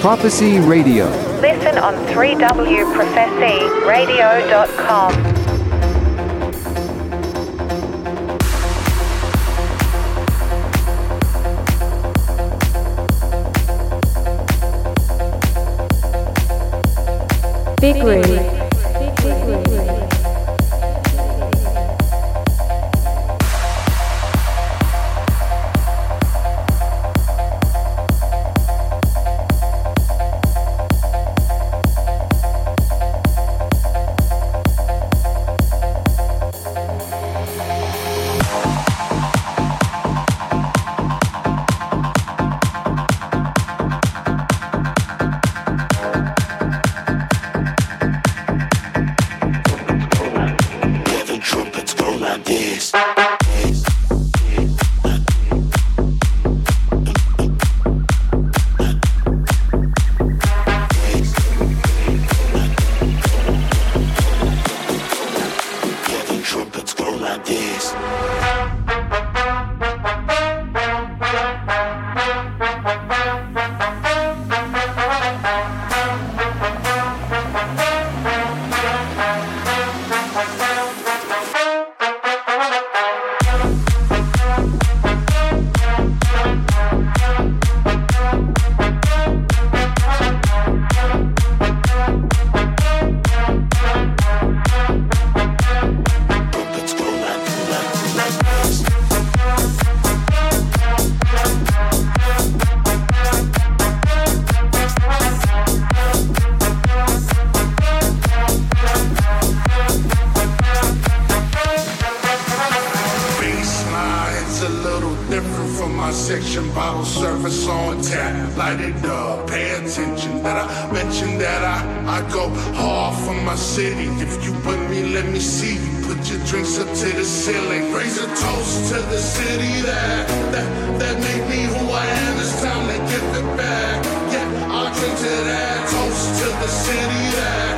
Prophecy Radio. Listen on 3wprophecyradio.com. Big Room. light it up. Pay attention that I mentioned that I, I go hard for my city. If you with me, let me see you. Put your drinks up to the ceiling. Raise a toast to the city that, that, that made me who I am. It's time to give it back. Yeah, I'll drink to that. Toast to the city that.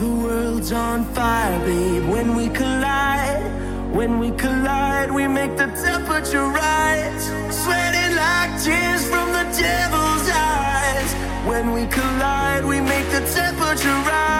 The world's on fire, babe. When we collide, when we collide, we make the temperature rise. Sweating like tears from the devil's eyes. When we collide, we make the temperature rise.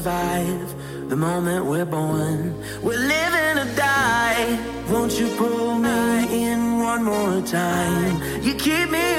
survive the moment we're born. We're living or die. Won't you pull me in one more time? You keep me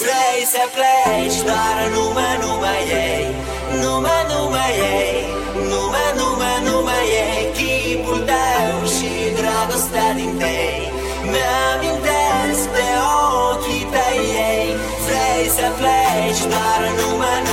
Vrei să pleci doar numai, numai ei. Numai, numai ei. I know my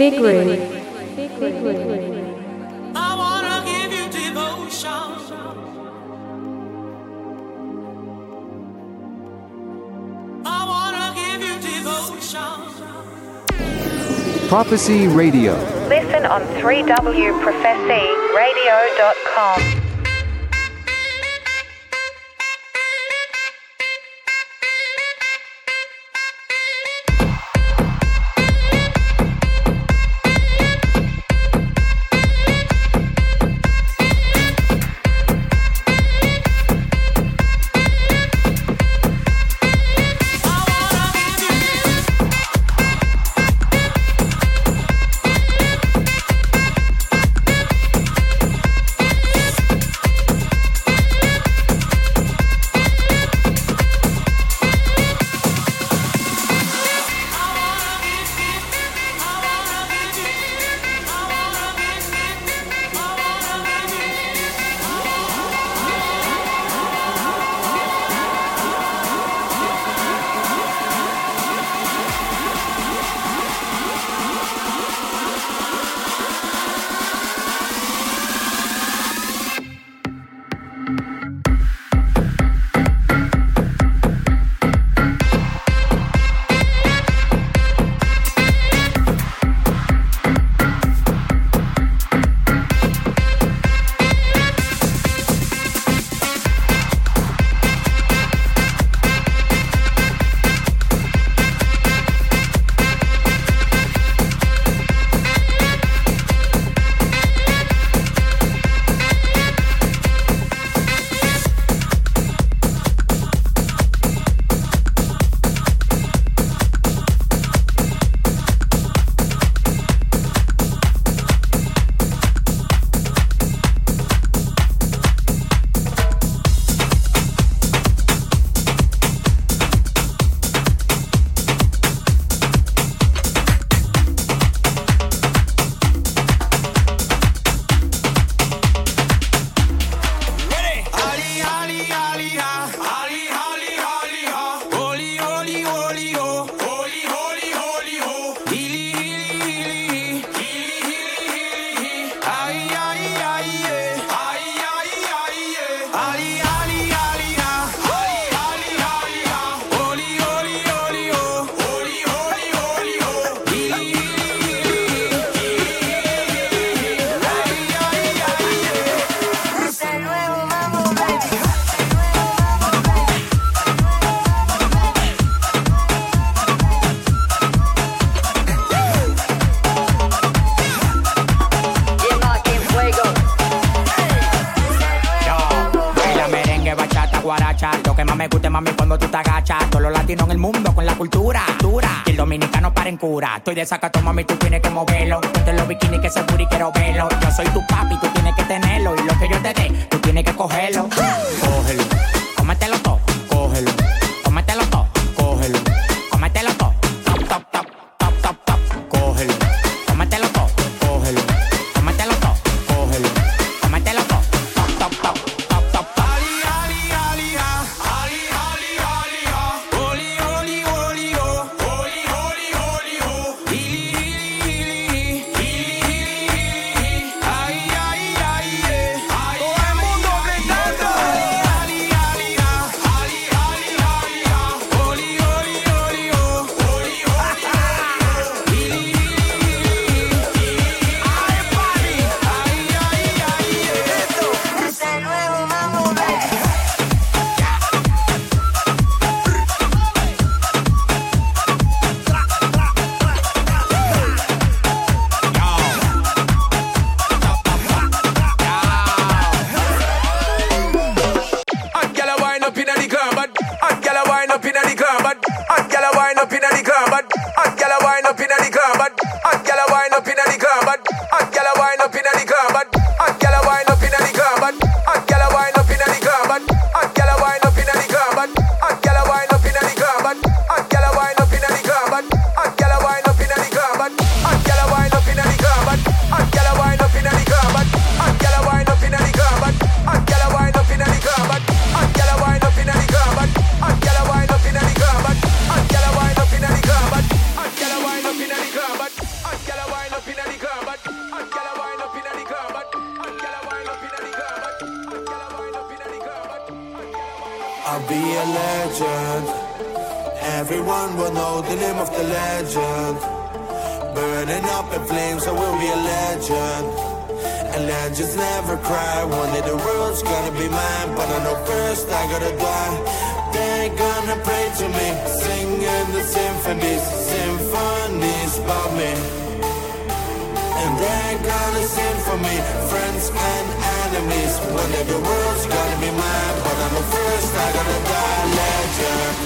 Big Room. I wanna give you devotion. I wanna give you devotion. Prophecy Radio. Listen on 3wprophecyradio.com. mundo con la cultura. dura Y el dominicano para en cura. Estoy de saca, mami, tú tienes que moverlo. Ponte los bikinis que se y quiero verlo. Yo soy tu papi, tú tienes que tenerlo. Y lo que yo te dé, tú tienes que cogerlo. Cógelo, cómetelo todo I'll be a legend. Everyone will know the name of the legend. Burning up in flames, I will be a legend. And legends never cry. One day the world's gonna be mine, but I know first I gotta die. They're gonna pray to me, singing the symphonies, symphonies about me. And they're gonna sing for me, friends and enemies. One day the world's gonna be mine. I'm a first, I gotta die legend.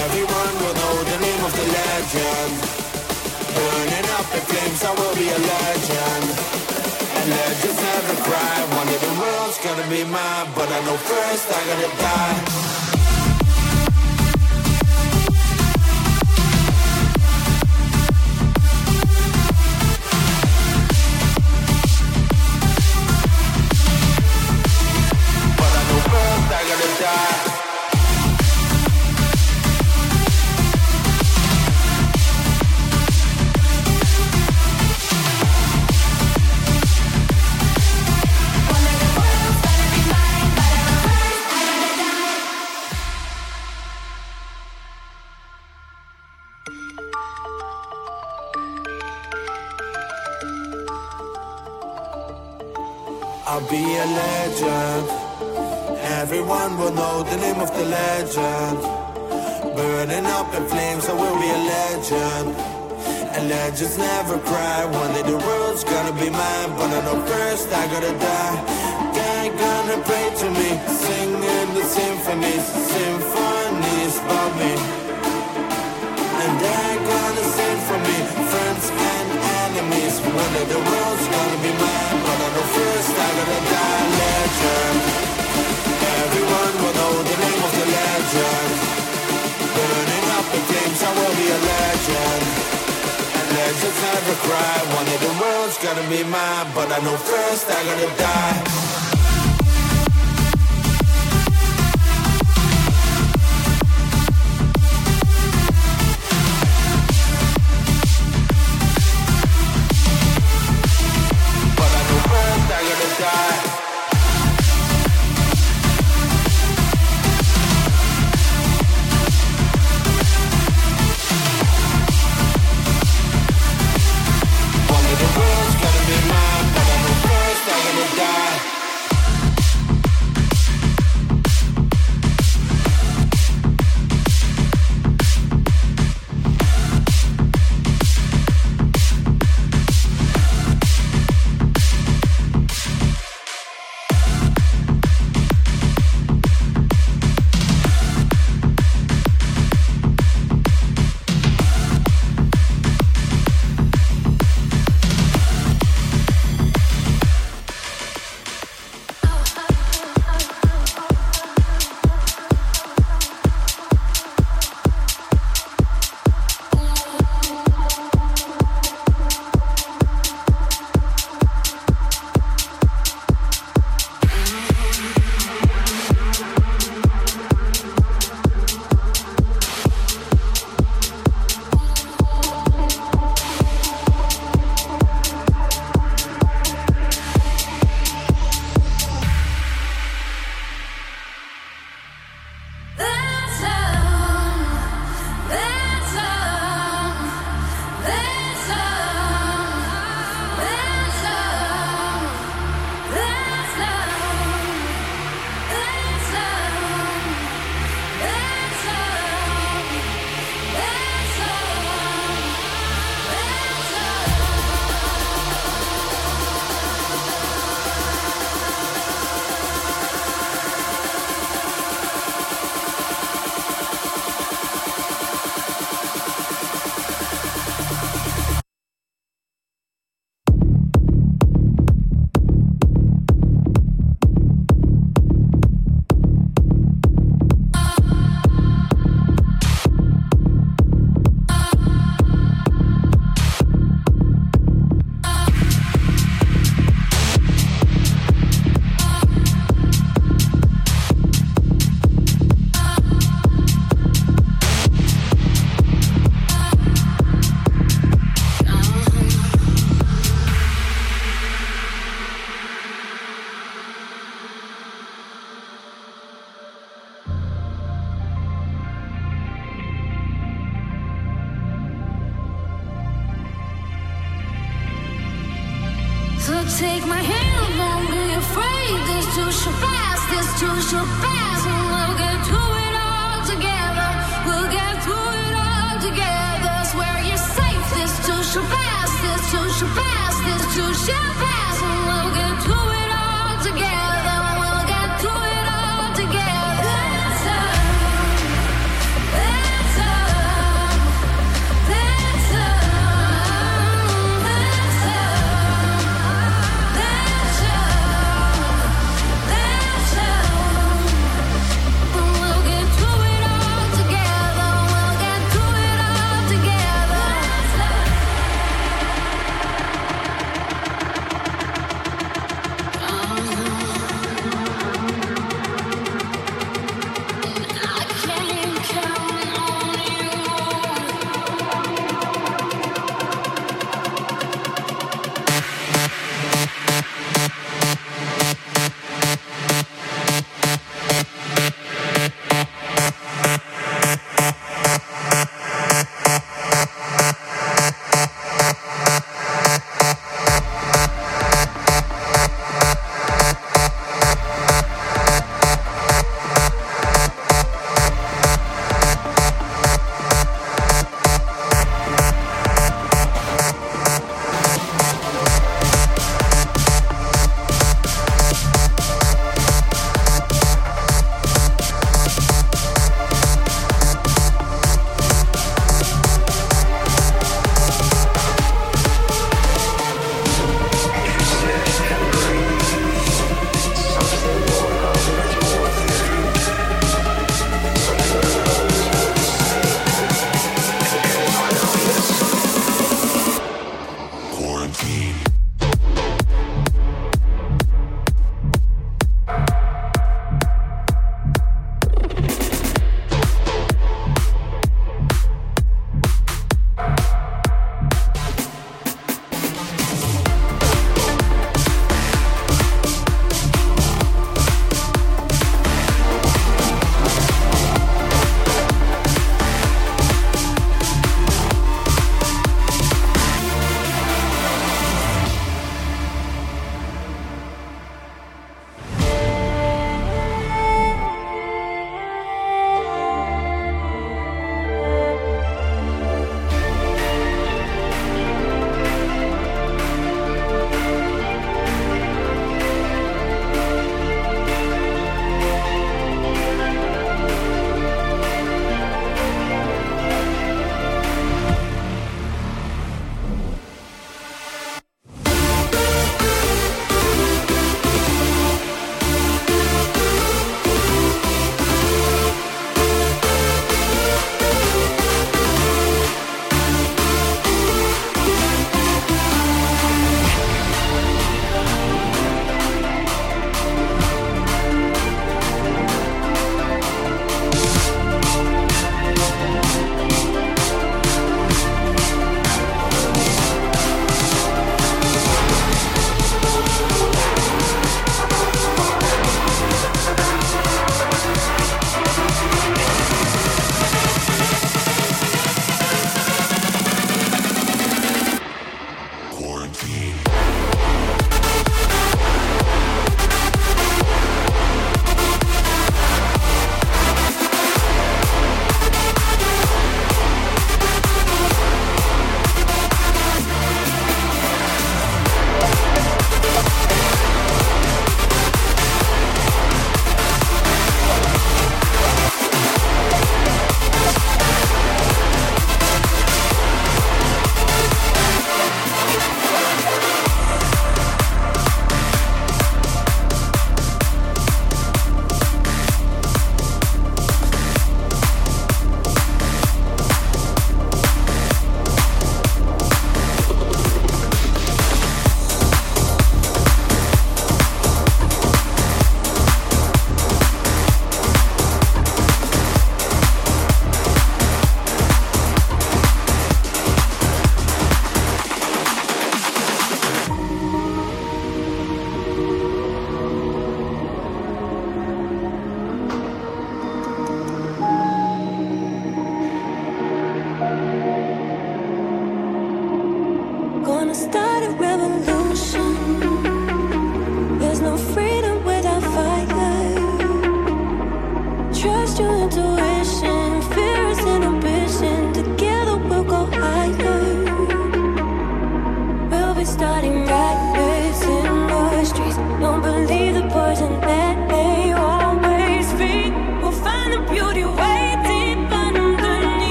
Everyone will know the name of the legend. Burning up the flames, I will be a legend. And legends never cry. One of the world's gonna be mine, but I know first I gotta die. gonna be mine, but I know first I gotta die.